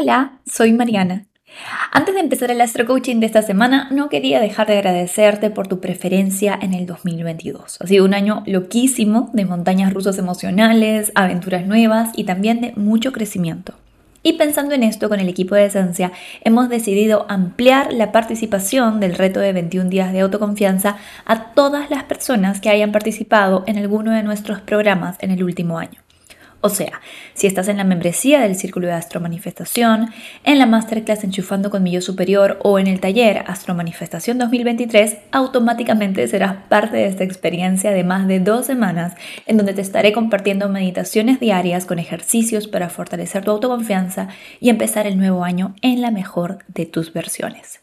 Hola, soy Mariana. Antes de empezar el Astro Coaching de esta semana, no quería dejar de agradecerte por tu preferencia en el 2022. Ha sido un año loquísimo de montañas rusas emocionales, aventuras nuevas y también de mucho crecimiento. Y pensando en esto con el equipo de Esencia, hemos decidido ampliar la participación del reto de 21 días de autoconfianza a todas las personas que hayan participado en alguno de nuestros programas en el último año. O sea, si estás en la membresía del Círculo de Astro Manifestación, en la Masterclass Enchufando con mi superior o en el taller Astro Manifestación 2023, automáticamente serás parte de esta experiencia de más de dos semanas en donde te estaré compartiendo meditaciones diarias con ejercicios para fortalecer tu autoconfianza y empezar el nuevo año en la mejor de tus versiones.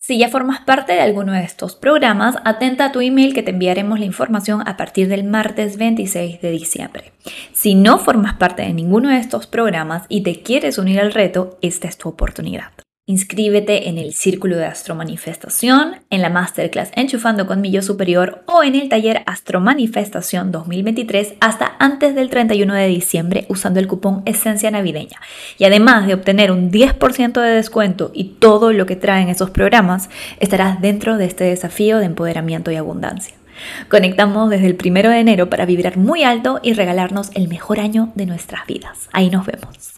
Si ya formas parte de alguno de estos programas, atenta a tu email que te enviaremos la información a partir del martes 26 de diciembre. Si no formas parte de ninguno de estos programas y te quieres unir al reto, esta es tu oportunidad. Inscríbete en el Círculo de Astromanifestación, en la Masterclass Enchufando con mi yo superior o en el taller Astromanifestación 2023 hasta antes del 31 de diciembre usando el cupón Esencia Navideña. Y además de obtener un 10% de descuento y todo lo que traen esos programas, estarás dentro de este desafío de empoderamiento y abundancia. Conectamos desde el 1 de enero para vibrar muy alto y regalarnos el mejor año de nuestras vidas. Ahí nos vemos.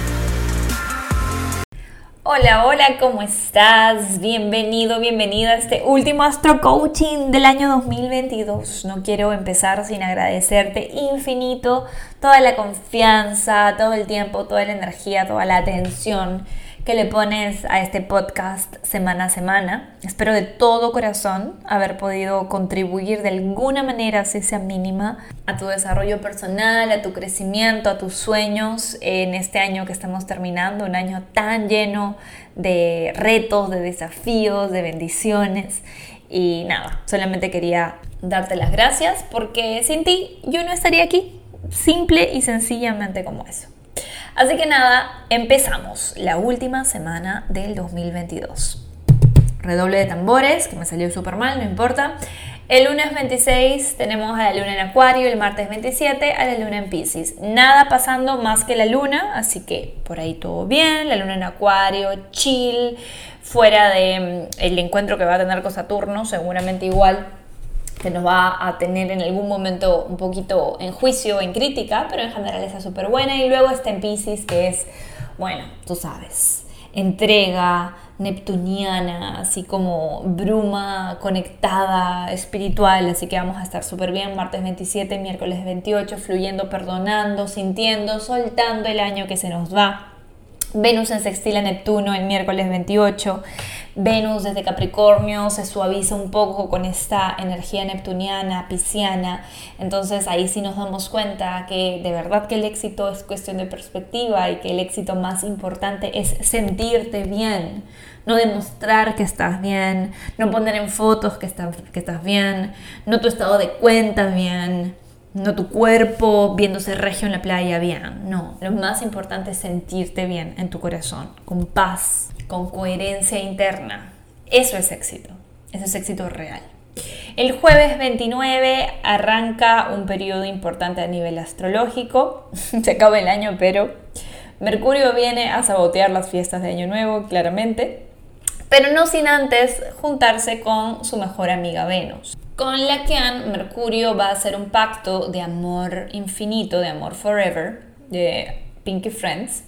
Hola, hola, ¿cómo estás? Bienvenido, bienvenida a este último Astro Coaching del año 2022. No quiero empezar sin agradecerte infinito toda la confianza, todo el tiempo, toda la energía, toda la atención que le pones a este podcast semana a semana. Espero de todo corazón haber podido contribuir de alguna manera, si sea mínima, a tu desarrollo personal, a tu crecimiento, a tus sueños en este año que estamos terminando, un año tan lleno de retos, de desafíos, de bendiciones. Y nada, solamente quería darte las gracias porque sin ti yo no estaría aquí, simple y sencillamente como eso. Así que nada, empezamos la última semana del 2022. Redoble de tambores, que me salió súper mal, no importa. El lunes 26 tenemos a la luna en Acuario, el martes 27 a la luna en Pisces. Nada pasando más que la luna, así que por ahí todo bien. La luna en Acuario, chill, fuera del mm, el encuentro que va a tener con Saturno, seguramente igual que nos va a tener en algún momento un poquito en juicio, en crítica, pero en general está súper buena. Y luego está en Pisces, que es, bueno, tú sabes, entrega neptuniana, así como bruma conectada, espiritual, así que vamos a estar súper bien, martes 27, miércoles 28, fluyendo, perdonando, sintiendo, soltando el año que se nos va. Venus en sextil a Neptuno el miércoles 28. Venus desde Capricornio se suaviza un poco con esta energía neptuniana, pisciana. Entonces ahí sí nos damos cuenta que de verdad que el éxito es cuestión de perspectiva y que el éxito más importante es sentirte bien. No demostrar que estás bien, no poner en fotos que, estás, que estás bien, no tu estado de cuenta bien, no tu cuerpo viéndose regio en la playa bien. No, lo más importante es sentirte bien en tu corazón, con paz, con coherencia interna. Eso es éxito, eso es éxito real. El jueves 29 arranca un periodo importante a nivel astrológico. Se acaba el año, pero Mercurio viene a sabotear las fiestas de Año Nuevo, claramente, pero no sin antes juntarse con su mejor amiga Venus con la que Mercurio va a hacer un pacto de amor infinito, de amor forever, de Pinky Friends,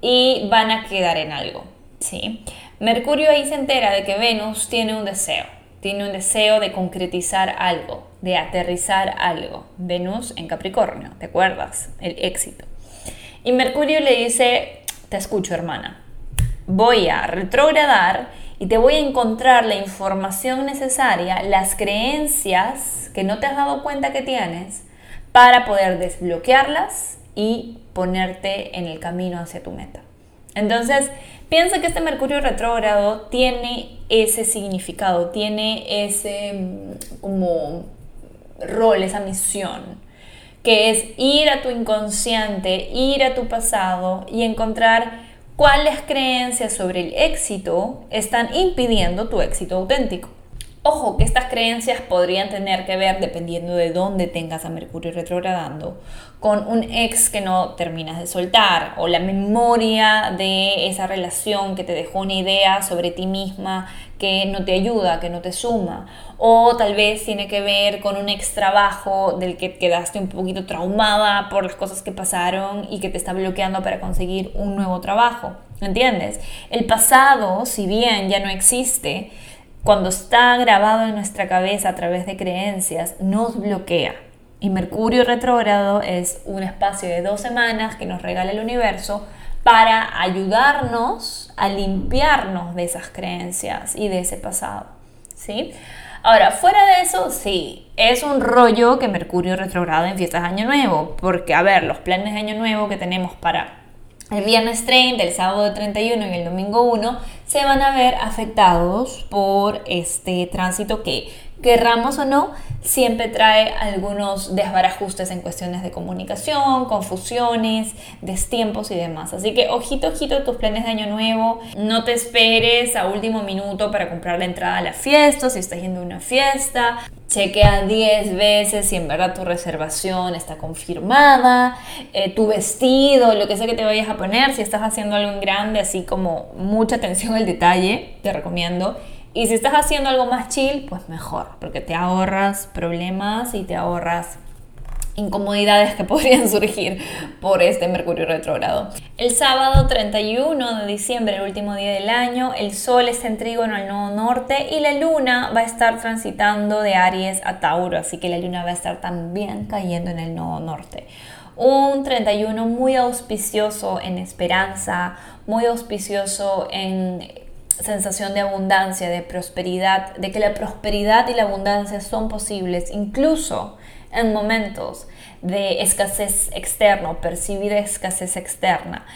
y van a quedar en algo. ¿Sí? Mercurio ahí se entera de que Venus tiene un deseo, tiene un deseo de concretizar algo, de aterrizar algo. Venus en Capricornio, ¿te acuerdas? El éxito. Y Mercurio le dice, te escucho hermana, voy a retrogradar y te voy a encontrar la información necesaria, las creencias que no te has dado cuenta que tienes para poder desbloquearlas y ponerte en el camino hacia tu meta. Entonces, piensa que este Mercurio retrógrado tiene ese significado, tiene ese mm, como rol, esa misión, que es ir a tu inconsciente, ir a tu pasado y encontrar cuáles creencias sobre el éxito están impidiendo tu éxito auténtico. Ojo que estas creencias podrían tener que ver, dependiendo de dónde tengas a Mercurio retrogradando, con un ex que no terminas de soltar o la memoria de esa relación que te dejó una idea sobre ti misma que no te ayuda, que no te suma. O tal vez tiene que ver con un ex trabajo del que quedaste un poquito traumada por las cosas que pasaron y que te está bloqueando para conseguir un nuevo trabajo. ¿Entiendes? El pasado, si bien ya no existe, cuando está grabado en nuestra cabeza a través de creencias, nos bloquea. Y Mercurio retrógrado es un espacio de dos semanas que nos regala el universo para ayudarnos a limpiarnos de esas creencias y de ese pasado. ¿sí? Ahora, fuera de eso, sí, es un rollo que Mercurio retrogrado en fiestas de Año Nuevo, porque, a ver, los planes de Año Nuevo que tenemos para el viernes 30, el sábado 31 y el domingo 1 se van a ver afectados por este tránsito que, querramos o no, siempre trae algunos desbarajustes en cuestiones de comunicación, confusiones, destiempos y demás. Así que ojito, ojito tus planes de año nuevo. No te esperes a último minuto para comprar la entrada a la fiesta, si estás yendo a una fiesta. Chequea 10 veces si en verdad tu reservación está confirmada, eh, tu vestido, lo que sea que te vayas a poner, si estás haciendo algo en grande, así como mucha atención al detalle, te recomiendo y si estás haciendo algo más chill, pues mejor, porque te ahorras problemas y te ahorras incomodidades que podrían surgir por este Mercurio retrógrado. El sábado 31 de diciembre, el último día del año, el Sol está en trígono al nodo norte y la Luna va a estar transitando de Aries a Tauro, así que la Luna va a estar también cayendo en el nodo norte. Un 31 muy auspicioso en esperanza, muy auspicioso en sensación de abundancia, de prosperidad, de que la prosperidad y la abundancia son posibles incluso en momentos de escasez externa, percibida escasez externa.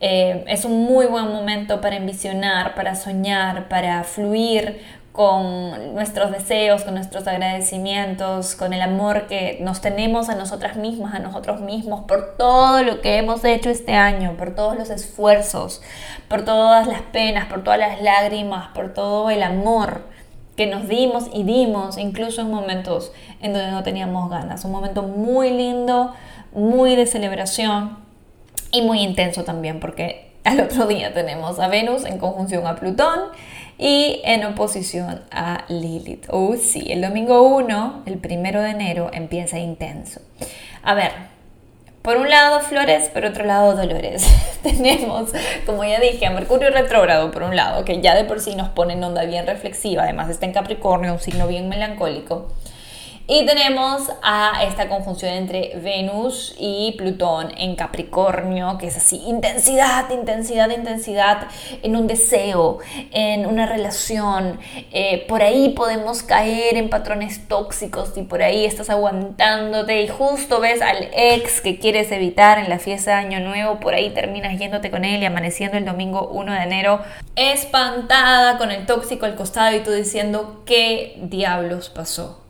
Eh, es un muy buen momento para envisionar, para soñar, para fluir con nuestros deseos, con nuestros agradecimientos, con el amor que nos tenemos a nosotras mismas, a nosotros mismos, por todo lo que hemos hecho este año, por todos los esfuerzos, por todas las penas, por todas las lágrimas, por todo el amor que nos dimos y dimos, incluso en momentos en donde no teníamos ganas. Un momento muy lindo, muy de celebración y muy intenso también, porque al otro día tenemos a Venus en conjunción a Plutón y en oposición a Lilith. Oh, sí, el domingo 1, el primero de enero, empieza intenso. A ver, por un lado flores, por otro lado dolores. Tenemos, como ya dije, a Mercurio retrógrado por un lado, que ya de por sí nos pone en onda bien reflexiva, además está en Capricornio, un signo bien melancólico. Y tenemos a esta conjunción entre Venus y Plutón en Capricornio, que es así, intensidad, intensidad, intensidad en un deseo, en una relación. Eh, por ahí podemos caer en patrones tóxicos y por ahí estás aguantándote y justo ves al ex que quieres evitar en la fiesta de Año Nuevo, por ahí terminas yéndote con él y amaneciendo el domingo 1 de enero espantada con el tóxico al costado y tú diciendo, ¿qué diablos pasó?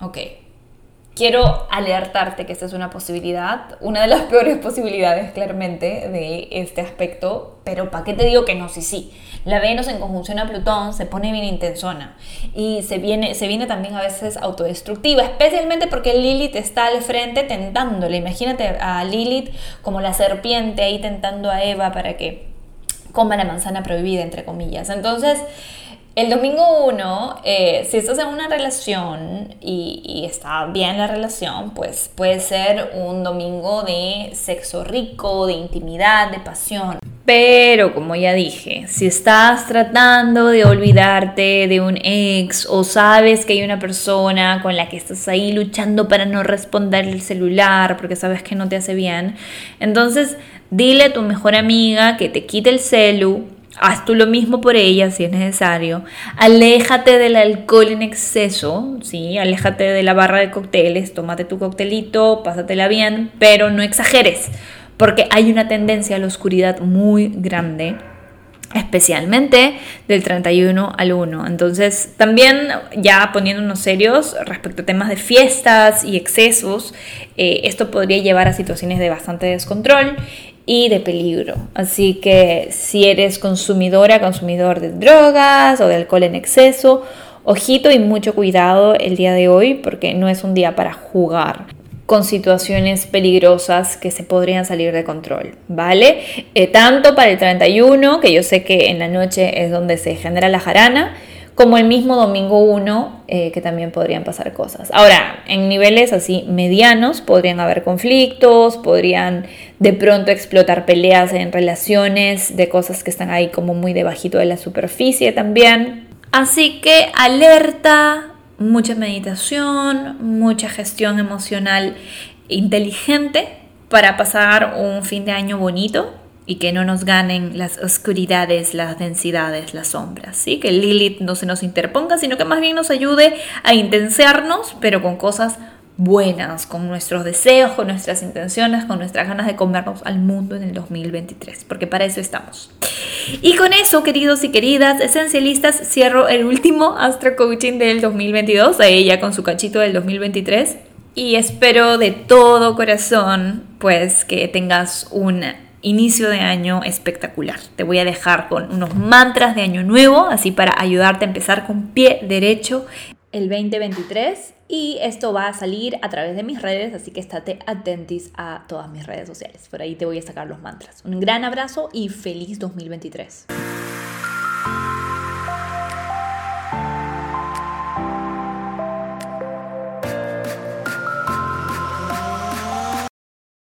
Ok. Quiero alertarte que esta es una posibilidad, una de las peores posibilidades claramente de este aspecto, pero ¿para qué te digo que no? Sí, sí. La Venus en conjunción a Plutón se pone bien intensona y se viene, se viene también a veces autodestructiva, especialmente porque Lilith está al frente tentándole. Imagínate a Lilith como la serpiente ahí tentando a Eva para que coma la manzana prohibida, entre comillas. Entonces, el domingo 1, eh, si estás en una relación y, está bien la relación, pues puede ser un domingo de sexo rico, de intimidad, de pasión. Pero como ya dije, si estás tratando de olvidarte de un ex o sabes que hay una persona con la que estás ahí luchando para no responder el celular porque sabes que no te hace bien, entonces dile a tu mejor amiga que te quite el celu Haz tú lo mismo por ella si es necesario. Aléjate del alcohol en exceso, ¿sí? Aléjate de la barra de cócteles, tómate tu coctelito, pásatela bien, pero no exageres, porque hay una tendencia a la oscuridad muy grande especialmente del 31 al 1. Entonces, también ya poniéndonos serios respecto a temas de fiestas y excesos, eh, esto podría llevar a situaciones de bastante descontrol y de peligro. Así que si eres consumidora, consumidor de drogas o de alcohol en exceso, ojito y mucho cuidado el día de hoy porque no es un día para jugar con situaciones peligrosas que se podrían salir de control, ¿vale? Eh, tanto para el 31, que yo sé que en la noche es donde se genera la jarana, como el mismo domingo 1, eh, que también podrían pasar cosas. Ahora, en niveles así medianos podrían haber conflictos, podrían de pronto explotar peleas en relaciones de cosas que están ahí como muy debajito de la superficie también. Así que alerta, mucha meditación, mucha gestión emocional inteligente para pasar un fin de año bonito y que no nos ganen las oscuridades, las densidades, las sombras, ¿sí? Que Lilith no se nos interponga, sino que más bien nos ayude a intensearnos, pero con cosas buenas, con nuestros deseos, con nuestras intenciones, con nuestras ganas de comernos al mundo en el 2023, porque para eso estamos. Y con eso, queridos y queridas esencialistas, cierro el último Astro Coaching del 2022, a ella con su cachito del 2023. Y espero de todo corazón, pues, que tengas un inicio de año espectacular. Te voy a dejar con unos mantras de año nuevo, así para ayudarte a empezar con pie derecho el 2023 y esto va a salir a través de mis redes, así que estate atentis a todas mis redes sociales. Por ahí te voy a sacar los mantras. Un gran abrazo y feliz 2023.